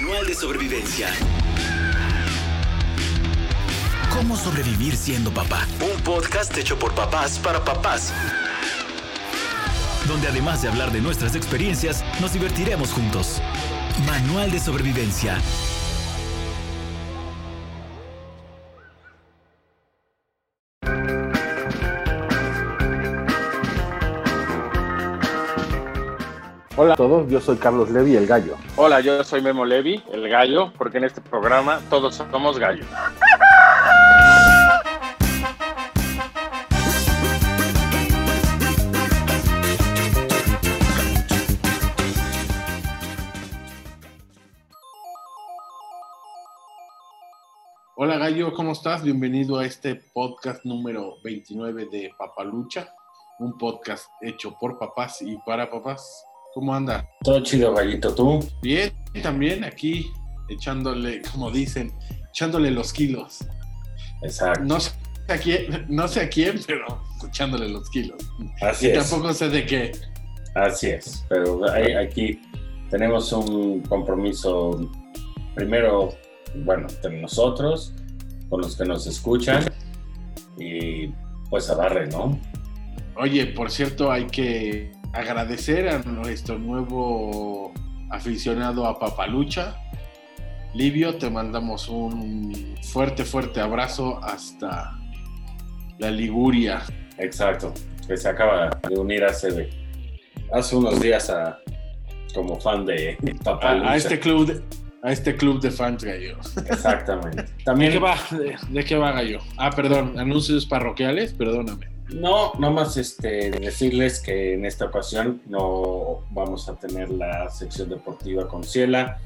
Manual de sobrevivencia. ¿Cómo sobrevivir siendo papá? Un podcast hecho por papás para papás. Donde además de hablar de nuestras experiencias, nos divertiremos juntos. Manual de sobrevivencia. Hola a todos, yo soy Carlos Levi, el gallo. Hola, yo soy Memo Levi, el gallo, porque en este programa todos somos gallos. Hola gallo, ¿cómo estás? Bienvenido a este podcast número 29 de Papalucha, un podcast hecho por papás y para papás. ¿Cómo anda? Todo chido, gallito, ¿tú? Bien, también aquí echándole, como dicen, echándole los kilos. Exacto. No sé a quién, no sé a quién pero echándole los kilos. Así y es. tampoco sé de qué. Así es. Pero hay- aquí tenemos un compromiso, primero, bueno, entre nosotros, con los que nos escuchan, y pues a darle, ¿no? Oye, por cierto, hay que agradecer a nuestro nuevo aficionado a Papalucha. Livio, te mandamos un fuerte, fuerte abrazo hasta la Liguria. Exacto. Que se acaba de unir hace, hace unos días a, como fan de Papá A, a este club de, a este club de fans gallos. Exactamente. ¿De qué va? ¿De, de qué va gallo? Ah, perdón, anuncios parroquiales, perdóname. No, nomás este, decirles que en esta ocasión no vamos a tener la sección deportiva con Ciela,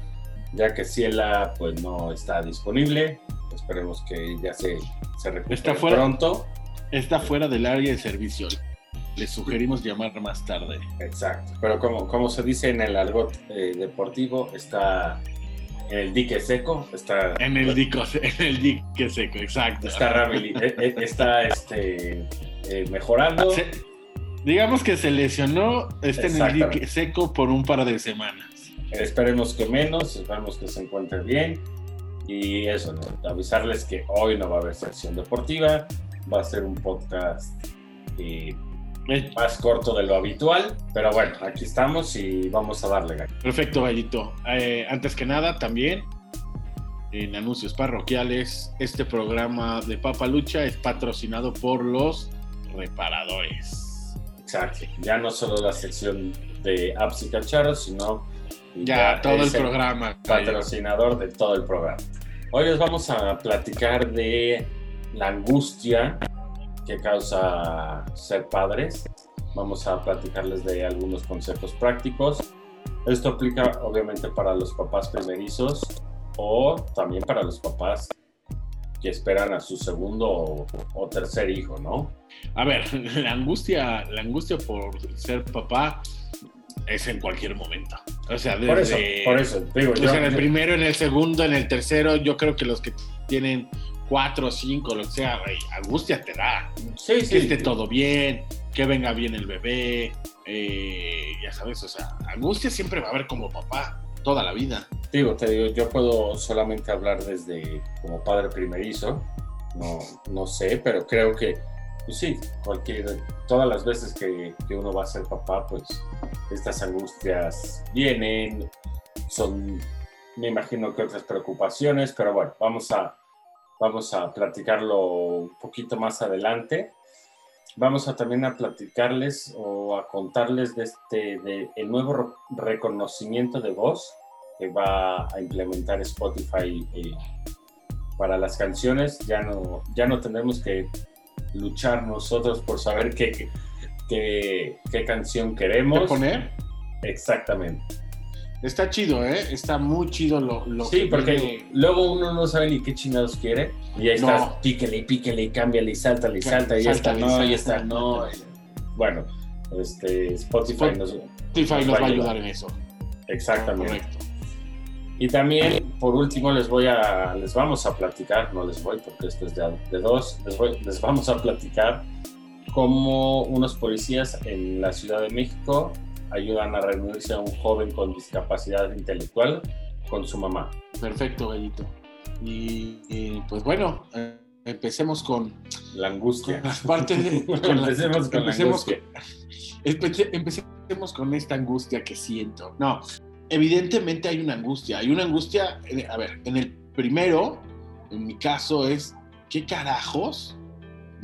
ya que Ciela pues no está disponible. Esperemos que ya se, se recupere Está fuera. pronto. Está fuera del área de servicio. Les sugerimos llamar más tarde. Exacto. Pero como, como se dice en el argot eh, deportivo, está en el dique seco, está, En el dico, en el dique seco, exacto. está, eh, eh, está este, eh, mejorando. Se- digamos que se lesionó, está en el Exactamente. dique seco por un par de semanas. Esperemos que menos, esperemos que se encuentre bien. Y eso, ¿no? avisarles que hoy no va a haber sección deportiva, va a ser un podcast eh, Eh, más corto de lo habitual, pero bueno, aquí estamos y vamos a darle ganas. Perfecto, Gallito. Eh, antes que nada, también en anuncios parroquiales, este programa de Papa Lucha es patrocinado por los reparadores. Exacto, ya no solo la sección de apps y cacharros, sino Ya, todo el programa. Patrocinador de todo el programa. Hoy les vamos a platicar de la angustia que causa ser padres. Vamos a platicarles de algunos consejos prácticos. Esto aplica obviamente para los papás primerizos o también para los papás que esperan a su segundo o, o tercer hijo, ¿no? A ver, la angustia, la angustia por ser papá es en cualquier momento. O sea, desde, Por eso, por eso, digo, o yo- sea, en el primero, en el segundo, en el tercero, yo creo que los que tienen cuatro o cinco, lo que sea, güey, angustia te da. sí, que sí, esté todo bien, que venga bien el bebé, eh, ya sabes, o sea, angustia siempre va a haber como papá, toda la vida. Digo, te digo, yo puedo solamente hablar desde como padre primerizo, no, no sé, pero creo que, pues sí, cualquier, todas las veces que, que uno va a ser papá, pues estas angustias vienen, son, me imagino que otras preocupaciones, pero bueno, vamos a, vamos a platicarlo un poquito más adelante. Vamos a también a platicarles o a contarles de este, de el nuevo re- reconocimiento de voz que va a implementar Spotify eh, para las canciones. Ya no, ya no tendremos que luchar nosotros por saber qué, qué, qué canción ¿Qué queremos. poner? Exactamente. Está chido, ¿eh? Está muy chido lo, lo Sí, que porque viene. luego uno no sabe ni qué chingados quiere. Y ahí No. estás, píquele y píquele y cámbiale y sáltale y salta y Sáltale, no, y esta no. Bueno, este, Spotify Spot- nos... Spotify nos va a ayudar en eso. Exactamente. Correcto. Y también, por último, les voy a, les vamos a platicar, no les voy porque esto es de, de dos, les, voy- les vamos a platicar cómo unos policías en la Ciudad de México ayudan a reunirse a un joven con discapacidad intelectual con su mamá. Perfecto, Gallito. Y, y, pues bueno, eh, empecemos con, La angustia. con las partes de... con las- Empecemos con la empecemos angustia. Empe- Empecemos con esta angustia que siento. No, evidentemente hay una angustia. Hay una angustia, eh, a ver, en el primero, en mi caso, es ¿qué carajos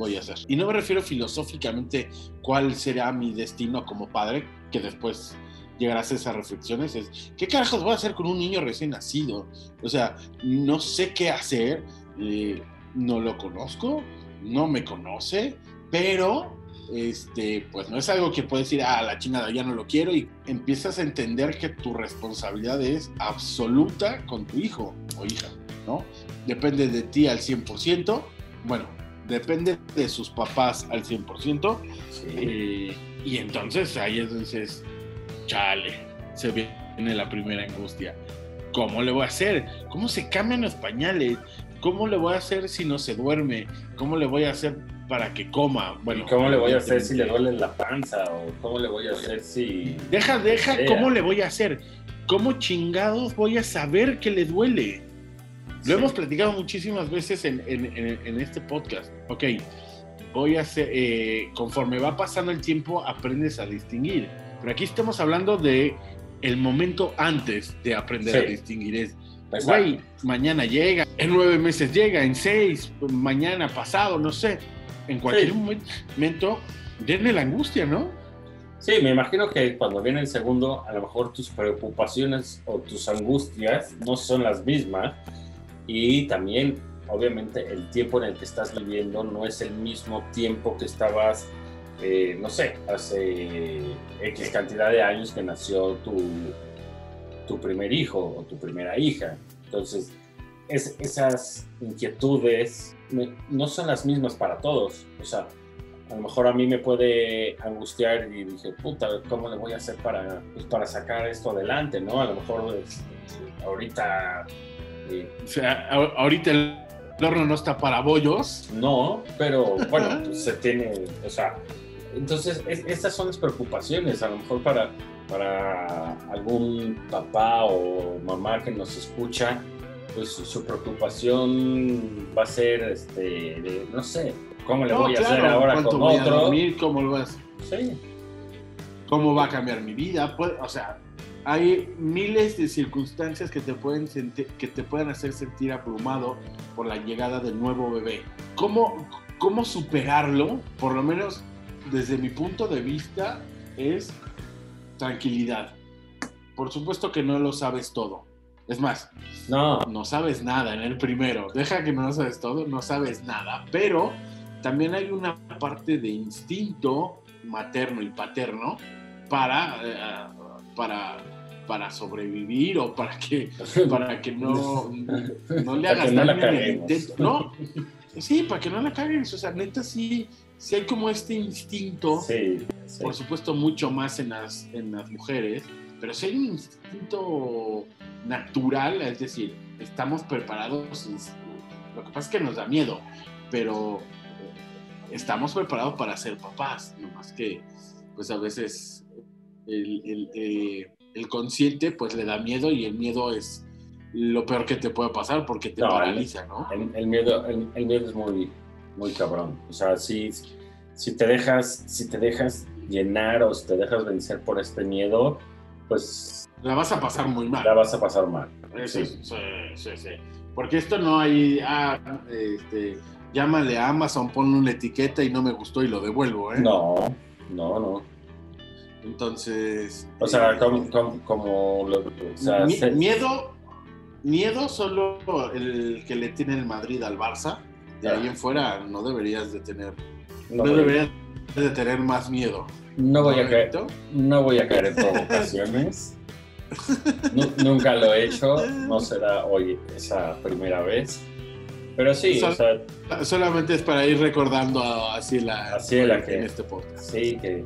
voy a hacer? Y no me refiero filosóficamente cuál será mi destino como padre, que después llegarás a esas reflexiones, es ¿qué carajos voy a hacer con un niño recién nacido? O sea, no sé qué hacer, eh, no lo conozco, no me conoce, pero este, pues no es algo que puedes decir, ah, la chingada, ya no lo quiero, y empiezas a entender que tu responsabilidad es absoluta con tu hijo o hija, ¿no? Depende de ti al 100%, bueno, depende de sus papás al 100%, Sí. eh, y entonces ahí es dices, chale, se viene la primera angustia. ¿Cómo le voy a hacer? ¿Cómo se cambian los pañales? ¿Cómo le voy a hacer si no se duerme? ¿Cómo le voy a hacer para que coma? Bueno, ¿Y cómo le voy a hacer si le duele la panza? ¿O cómo le voy a hacer si...? Deja, deja. ¿cómo le voy a hacer? ¿Cómo chingados voy a saber que le duele? Lo Sí. hemos platicado muchísimas veces en, en- en- en este podcast. Ok, voy a hacer, eh, conforme va pasando el tiempo, aprendes a distinguir. Pero aquí estamos hablando de el momento antes de aprender Sí. a distinguir. Es, güey, mañana llega, en nueve meses llega, en seis, mañana pasado, no sé. En cualquier Sí. momento, denme la angustia, ¿no? Sí, me imagino que cuando viene el segundo, a lo mejor tus preocupaciones o tus angustias no son las mismas y también, obviamente, el tiempo en el que estás viviendo no es el mismo tiempo que estabas, eh, no sé, hace X cantidad de años que nació tu, tu primer hijo o tu primera hija. Entonces, es- esas inquietudes no son las mismas para todos. O sea, a lo mejor a mí me puede angustiar y dije, puta, ¿cómo le voy a hacer para, pues, para sacar esto adelante? ¿no? A lo mejor pues, ahorita O sea, a- ahorita el horno no está para bollos. no, pero bueno, pues, se tiene, o sea, entonces es- estas son las preocupaciones, a lo mejor para, para algún papá o mamá que nos escucha, pues su, preocupación va a ser, este, de, no sé, ¿cómo le No, voy a hacer ahora ¿cuánto con voy a otro? dormir? ¿Cómo, lo vas- Sí, ¿Cómo va a cambiar mi vida? Puede- o sea, hay miles de circunstancias que te, pueden que te pueden hacer sentir abrumado por la llegada del nuevo bebé. ¿Cómo, ¿Cómo superarlo? Por lo menos desde mi punto de vista es tranquilidad. Por supuesto que no lo sabes todo. Es más, no, no sabes nada en el primero. Deja que no sabes todo, no sabes nada. Pero también hay una parte de instinto materno y paterno para, eh, para, para sobrevivir o para que, para que no, no le hagas no el intento. No, sí, para que no la cagues. O sea, neta, sí, sí hay como este instinto sí, sí. por supuesto mucho más en las, en las mujeres, pero si hay un instinto natural, es decir, estamos preparados, lo que pasa es que nos da miedo, pero estamos preparados para ser papás, no más que pues a veces el, el, eh, el consciente pues le da miedo y el miedo es lo peor que te puede pasar porque te No, paraliza, ¿no? El, el miedo, el, el miedo es muy, muy cabrón. O sea, si, si te dejas, si te dejas llenar o si te dejas vencer por este miedo, pues La vas a pasar muy mal. la vas a pasar mal. Eso, Sí. sí, sí, sí. Porque esto no hay, ah, este, llámale a Amazon, ponle una etiqueta y no me gustó y lo devuelvo, ¿eh? No, no, no. Entonces. O sea, eh, como, como, como lo- o sea, mi- se- miedo, miedo solo el que le tiene el Madrid al Barça. De Ya. ahí en fuera no deberías de tener, no, no, deberías de tener más miedo. no voy a caer, no voy a caer en provocaciones. Nu- nunca lo he hecho, no será hoy esa primera vez. Pero sí, o sea, Solamente es para ir recordando así la, Así la en que- este podcast. sí que,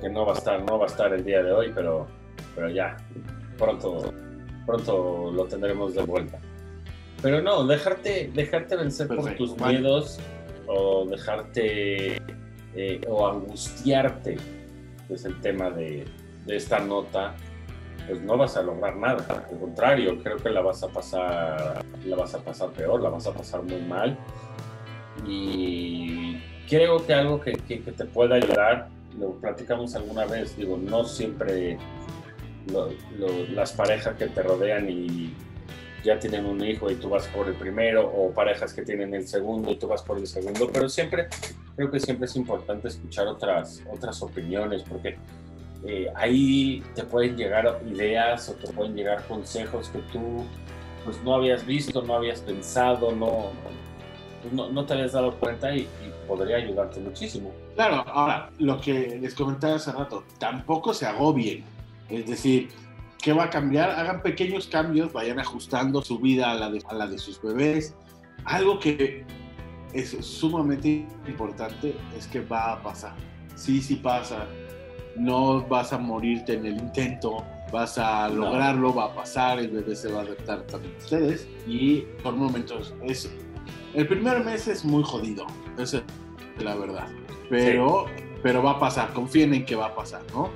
que no va a estar, no va a estar el día de hoy, pero, pero ya, pronto, pronto lo tendremos de vuelta. Pero no, dejarte, dejarte vencer por Perfecto, tus vale. miedos o dejarte eh, o angustiarte, que es el tema de, de esta nota, pues no vas a lograr nada. Al contrario, creo que la vas a pasar, la vas a pasar peor, la vas a pasar muy mal. Y creo que algo que, que, te pueda ayudar, lo platicamos alguna vez, digo, no siempre las parejas que te rodean y ya tienen un hijo y tú vas por el primero, o parejas que tienen el segundo y tú vas por el segundo, pero siempre, creo que siempre es importante escuchar otras, otras opiniones, porque eh, ahí te pueden llegar ideas o te pueden llegar consejos que tú pues no habías visto, no habías pensado, no, no, te habías dado cuenta y, podría ayudarte muchísimo. Claro, ahora, lo que les comentaba hace rato, tampoco se agobien. Es decir, ¿qué va a cambiar? Hagan pequeños cambios, vayan ajustando su vida a la de, a la de sus bebés. Algo que es sumamente importante es que va a pasar. Sí, sí pasa. No vas a morirte en el intento, vas a lograrlo, va a pasar, el bebé se va a adaptar también a ustedes. Y por momentos es el primer mes es muy jodido, esa es la verdad. Pero, pero va a pasar, confíen en que va a pasar, ¿no?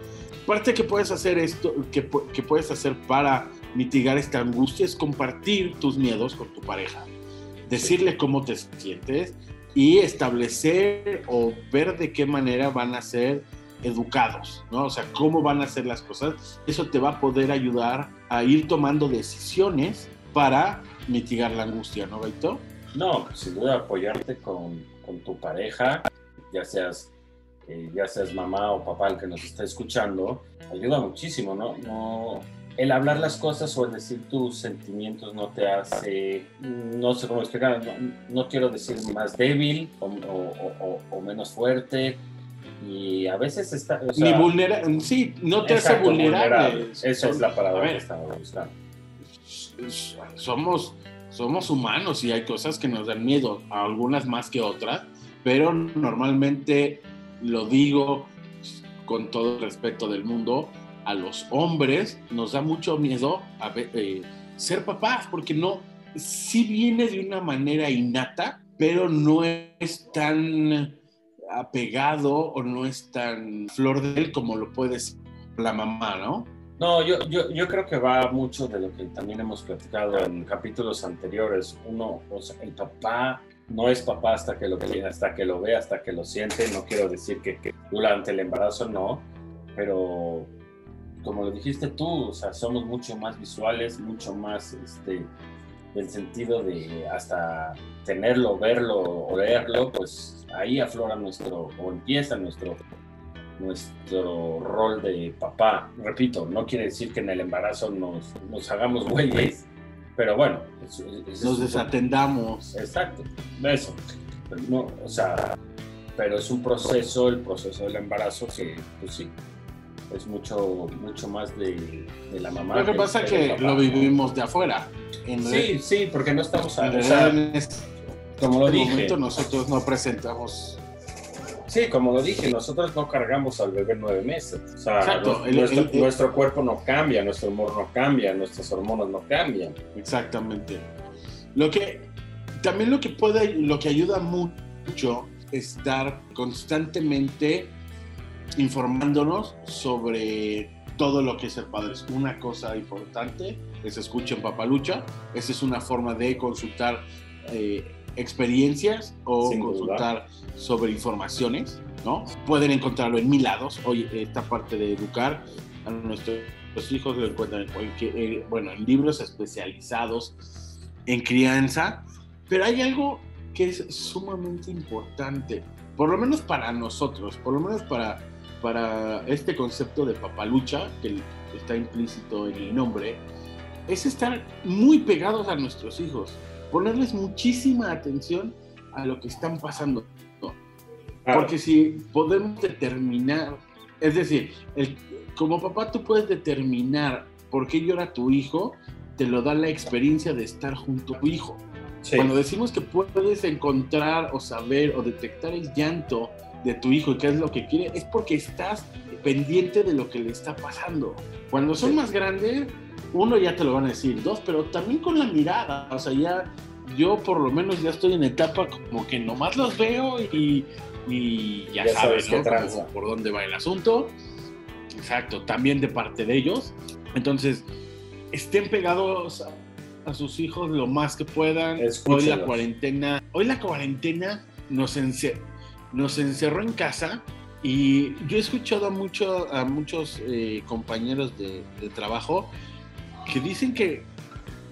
Parte que puedes hacer esto, que, que puedes hacer para mitigar esta angustia es compartir tus miedos con tu pareja, decirle cómo te sientes y establecer o ver de qué manera van a ser educados, ¿no? O sea, cómo van a hacer las cosas. Eso te va a poder ayudar a ir tomando decisiones para mitigar la angustia, ¿no, Gaito? No, sin duda apoyarte con, tu pareja, ya seas, eh, ya seas mamá o papá el que nos está escuchando, ayuda muchísimo, ¿no? no el hablar las cosas o el decir tus sentimientos no te hace, no sé cómo explicar, no, quiero decir más débil o, menos fuerte. Y a veces está... Ni vulnerable, sí, no te hace vulnerable. Esa es la palabra que estaba buscando. Somos somos humanos y hay cosas que nos dan miedo, algunas más que otras, pero normalmente lo digo con todo el respeto del mundo, a los hombres nos da mucho miedo eh, ser papás, porque no, sí viene de una manera innata, pero no es tan apegado o no es tan flor de él como lo puede ser la mamá, ¿no? No, yo, yo, yo, creo que va mucho de lo que también hemos platicado en capítulos anteriores. Uno, o sea, el papá no es papá hasta que lo hasta que lo ve, hasta que lo siente. No quiero decir que, que durante el embarazo no, pero como lo dijiste tú, o sea, somos mucho más visuales, mucho más este, del sentido de hasta tenerlo, verlo, olerlo, pues ahí aflora nuestro, o empieza nuestro nuestro rol de papá. Repito, no quiere decir que en el embarazo nos, nos hagamos güeyes, pero bueno. nos desatendamos. Exacto, eso. No, o sea, pero es un proceso, el proceso del embarazo que, pues sí, es mucho, mucho más de, la mamá. Lo que pasa es que lo vivimos de afuera. sí, sí, porque no estamos... A, en este, como lo dije, momento nosotros no presentamos Sí, como lo dije, nosotros no cargamos al bebé nueve meses. O sea, nuestro, cuerpo no cambia, nuestro humor no cambia, nuestras hormonas no cambian. Exactamente. Lo que también lo que puede, lo que ayuda mucho es estar constantemente informándonos sobre todo lo que es el padre. Es una cosa importante es escuchen Papalucha. Esa es una forma de consultar eh, experiencias o consultar sobre informaciones, ¿no? Pueden encontrarlo en mil lados. Hoy esta parte de educar a nuestros hijos lo encuentran en eh, bueno, en libros especializados en crianza, pero hay algo que es sumamente importante, por lo menos para nosotros, por lo menos para, para este concepto de papalucha, que está implícito en el nombre, es estar muy pegados a nuestros hijos ponerles muchísima atención a lo que están pasando. Porque si podemos determinar, es decir, como papá tú puedes determinar por qué llora tu hijo, te lo da la experiencia de estar junto a tu hijo. Cuando decimos que puedes encontrar o saber o detectar el llanto de tu hijo y qué es lo que quiere, es porque estás pendiente de lo que le está pasando. Cuando son más grandes, uno ya te lo van a decir, dos, pero también con la mirada, o sea, ya yo por lo menos ya estoy en etapa como que nomás los veo y, ya, sabes, ¿no? por dónde va el asunto. Exacto, también de parte de ellos. Entonces, estén pegados a, a sus hijos lo más que puedan. Hoy la cuarentena, hoy la cuarentena nos encerró en casa y yo he escuchado a, mucho, a muchos eh, compañeros de, de trabajo que dicen que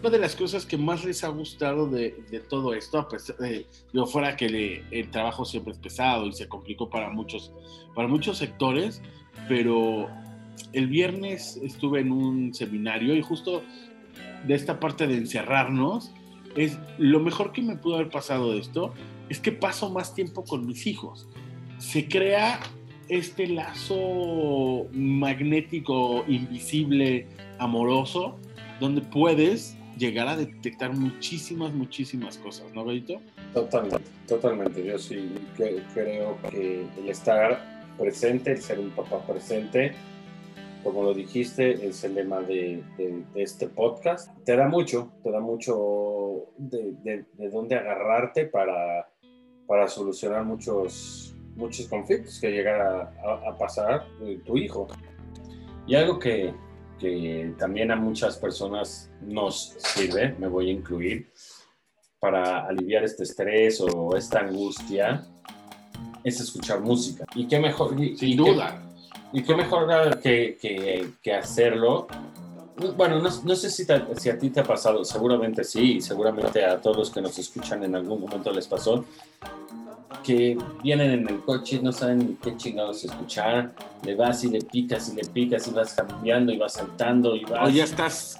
una de las cosas que más les ha gustado de, de todo esto, pesar de, digo, fuera que le- el trabajo siempre es pesado y se complicó para muchos, para muchos sectores, pero el viernes estuve en un seminario y justo de esta parte de encerrarnos, es lo mejor que me pudo haber pasado de esto, es que paso más tiempo con mis hijos. Se crea este lazo magnético, invisible, amoroso, donde puedes llegar a detectar muchísimas, muchísimas cosas, ¿no, Benito? Totalmente, totalmente. Yo sí creo que el estar presente, el ser un papá presente, como lo dijiste, es el lema de, este podcast. Te da mucho, te da mucho de, de dónde agarrarte para, para solucionar muchos, muchos conflictos que llegan a, a- pasar eh, tu hijo. Y algo que, que también a muchas personas nos sirve, me voy a incluir, para aliviar este estrés o esta angustia es escuchar música. Y qué mejor, y, Sin y qué- duda. y qué mejor que, que- que hacerlo. Bueno, no, no sé si, te- si a ti te ha pasado, seguramente sí, y seguramente a todos los que nos escuchan en algún momento les pasó, que vienen en el coche y no saben ni qué chingados escuchar, le vas y le picas y le picas y vas cambiando y vas saltando y vas... O ya estás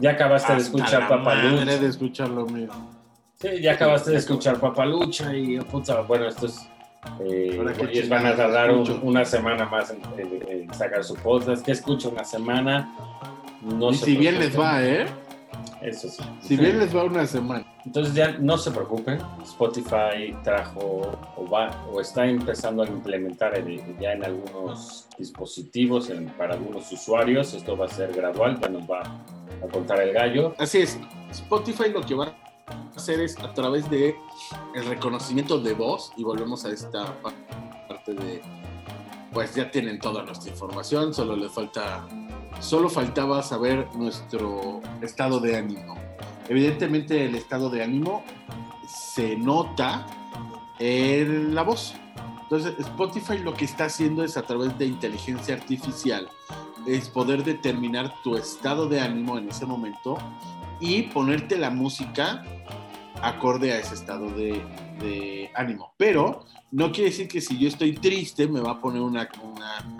ya acabaste de escuchar Papalucha. madre de escuchar lo mío. Sí, ya acabaste de escuchar Papalucha y puta, bueno, estos eh, Ahora, ¿qué güeyes van a tardar un- una semana más en, en- en sacar su podcast. ¿Qué escucho una semana? No y si bien les va, ¿eh? Eso sí. Si bien les va una semana. Entonces ya no se preocupen. Spotify trajo o va o está empezando a implementar el- ya en algunos dispositivos en- para algunos usuarios. Esto va a ser gradual, ya nos va a contar el gallo. Así es. Spotify lo que va a hacer es a través de el reconocimiento de voz y volvemos a esta pa- parte de pues ya tienen toda nuestra información, solo les falta solo faltaba saber nuestro estado de ánimo. Evidentemente el estado de ánimo se nota en la voz. Entonces Spotify lo que está haciendo es a través de inteligencia artificial es poder determinar tu estado de ánimo en ese momento y ponerte la música acorde a ese estado de, de ánimo. Pero no quiere decir que si yo estoy triste me va a poner una,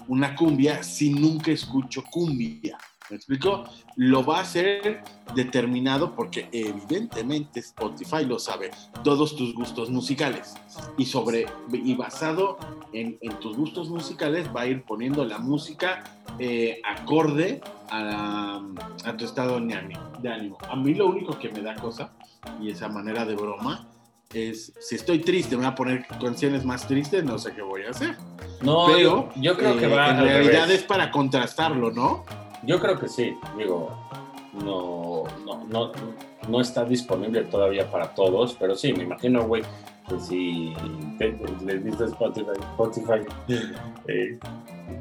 una, cumbia si nunca escucho cumbia. ¿Me explico? Lo va a hacer determinado porque evidentemente Spotify lo sabe, todos tus gustos musicales. Y, sobre, y basado en, en tus gustos musicales va a ir poniendo la música eh, acorde a, a tu estado de ánimo, de ánimo. A mí lo único que me da cosa, y esa manera de broma, es si estoy triste, me voy a poner canciones más tristes, no sé qué voy a hacer. No, Pero yo, yo creo que eh, va en al realidad es para contrastarlo, ¿no? Yo creo que sí, digo, no, no, no, no está disponible todavía para todos, pero sí, me imagino, güey, que si le dices a Spotify, Spotify eh,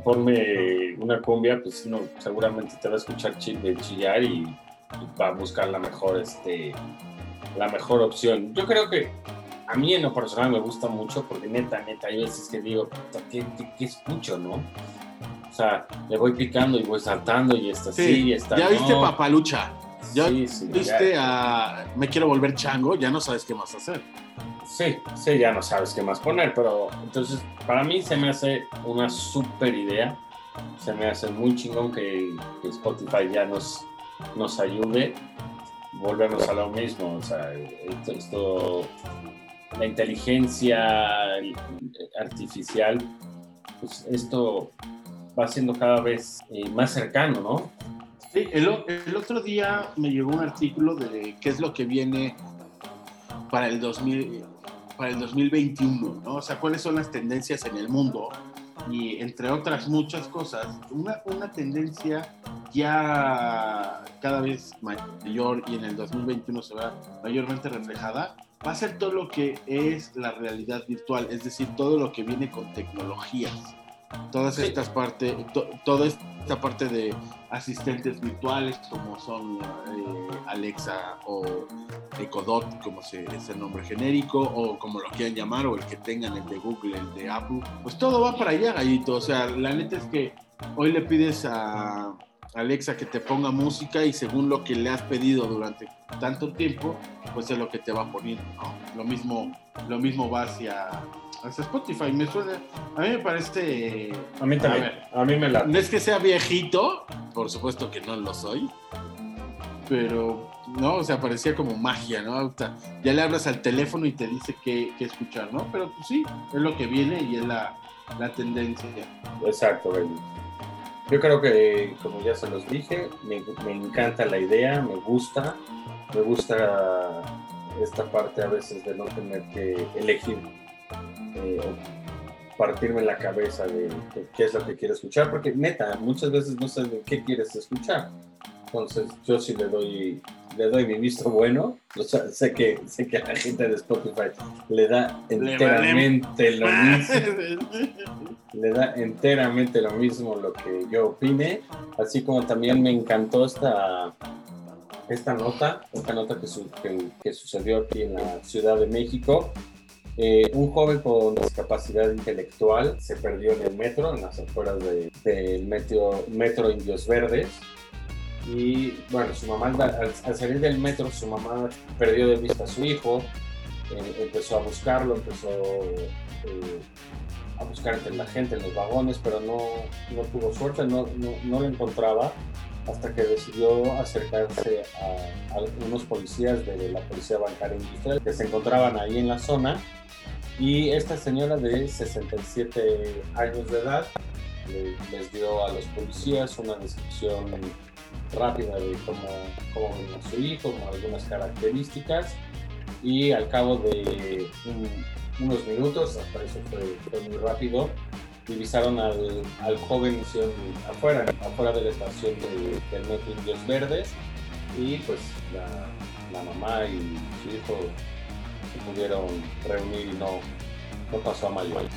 ponme una cumbia, pues no, seguramente te va a escuchar de chillar y va a buscar la mejor, este, la mejor opción. Yo creo que a mí en lo personal me gusta mucho porque neta, neta, hay veces que digo, ¿qué, qué, qué escucho, no? O sea, le voy picando y voy saltando y esta sí, y esta ya no. viste Papalucha, ya Sí, sí, viste ya- a Me quiero volver chango, ya no sabes qué más hacer. Sí, sí, ya no sabes qué más poner, pero entonces para mí se me hace una super idea. Se me hace muy chingón que, que Spotify ya nos, nos ayude. Volvemos a lo mismo, o sea, esto, la inteligencia artificial, pues esto va siendo cada vez eh, más cercano, ¿no? Sí, el, el otro día me llegó un artículo de qué es lo que viene para el 2000, para el 2021, ¿no? O sea, cuáles son las tendencias en el mundo y entre otras muchas cosas, una, una tendencia ya cada vez mayor y en el 2021 se va mayormente reflejada, va a ser todo lo que es la realidad virtual, es decir, todo lo que viene con tecnologías. Todas estas partes, toda esta parte de asistentes virtuales como son eh, Alexa o Ecodot, como se, es el nombre genérico, o como lo quieran llamar, o el que tengan, el de Google, el de Apple, pues todo va para allá, gallito. O sea, la neta es que hoy le pides a Alexa que te ponga música y según lo que le has pedido durante tanto tiempo, pues es lo que te va poniendo, ¿no? Lo mismo, lo mismo va hacia, hacia Spotify. Me suena, a mí me parece... A mí también, a, mí me la... No es que sea viejito, por supuesto que no lo soy, pero no, o sea, parecía como magia, ¿no? ya le hablas al teléfono y te dice qué, escuchar, ¿no? Pero pues sí, es lo que viene y es la, la tendencia. Exacto, Benny. Yo creo que, como ya se los dije, me, encanta la idea, me gusta, me gusta esta parte a veces de no tener que elegir eh, partirme la cabeza de, qué es lo que quiero escuchar, porque neta, muchas veces no sé qué quieres escuchar. Entonces yo sí le doy, le doy mi visto bueno. sé, que, sé que a la gente de Spotify le da enteramente lo mismo. le da enteramente lo mismo lo que yo opine. Así como también me encantó esta, esta nota, esta nota que, que, sucedió aquí en la Ciudad de México. Eh, un joven con discapacidad intelectual se perdió en el metro, en las afueras del metro, metro Indios Verdes. Y bueno, su mamá, al, salir del metro, su mamá perdió de vista a su hijo, eh, empezó a buscarlo, empezó eh, a buscar entre la gente, en los vagones, pero no, no tuvo suerte, no, no, no, lo encontraba hasta que decidió acercarse a, unos policías de la Policía Bancaria Industrial que se encontraban ahí en la zona. Y esta señora de 67 años de edad les dio a los policías una descripción rápida de cómo, cómo a su hijo, con algunas características y al cabo de unos minutos, hasta eso fue, muy rápido, divisaron al, al joven afuera, afuera de la estación de, del metro Indios Verdes y pues la, mamá y su hijo se pudieron reunir y no, no pasó a mayores.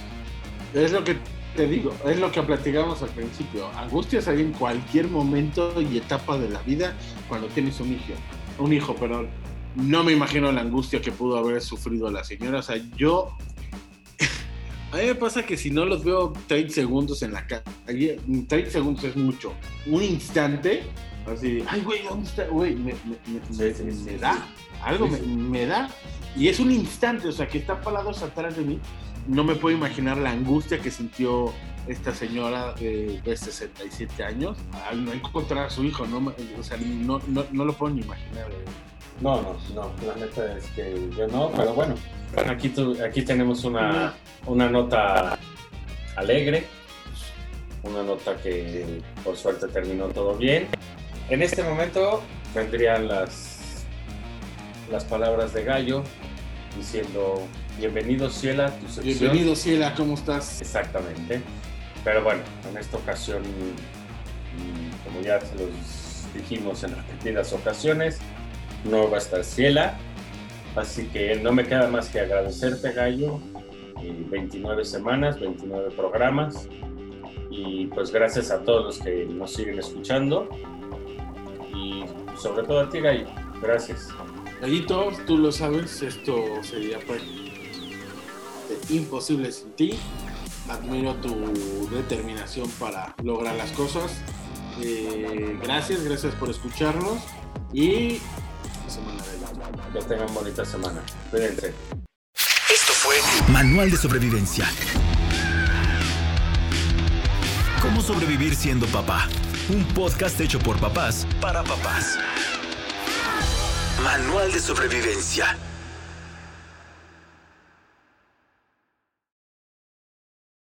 Es lo que te digo, es lo que platicamos al principio. Angustias hay en cualquier momento y etapa de la vida cuando tienes un hijo. Un hijo, perdón. No me imagino la angustia que pudo haber sufrido la señora. O sea, yo. A mí me pasa que si no los veo 30 segundos en la calle, 30 segundos es mucho. Un instante, así, ay, güey, ¿dónde está? Güey, me, da. Algo me, da. Y es un instante, o sea, que está parados atrás de mí no me puedo imaginar la angustia que sintió esta señora de, 67 años al no encontrar a su hijo, no, o sea, no, no, lo puedo ni imaginar. No, no, no, la neta es que yo no, pero bueno, aquí, aquí tenemos una, una nota alegre, una nota que por suerte terminó todo bien. En este momento vendrían las, las palabras de Gallo diciendo Bienvenido Ciela, tu sección. Bienvenido Ciela, ¿cómo estás? Exactamente. Pero bueno, en esta ocasión, mm, como ya se los dijimos en repetidas ocasiones, no va a estar Ciela. Así que no me queda más que agradecerte, Gallo. 29 semanas, 29 programas. Y pues gracias a todos los que nos siguen escuchando. Y sobre todo a ti, Gallo. Gracias. Gallito, tú lo sabes, esto sería pues imposible sin ti. Admiro tu determinación para lograr las cosas. Eh, gracias, gracias por escucharnos y Que tengan bonita semana. Cuídense. Esto fue Manual de Sobrevivencia. ¿Cómo sobrevivir siendo papá? Un podcast hecho por papás para papás. Manual de Sobrevivencia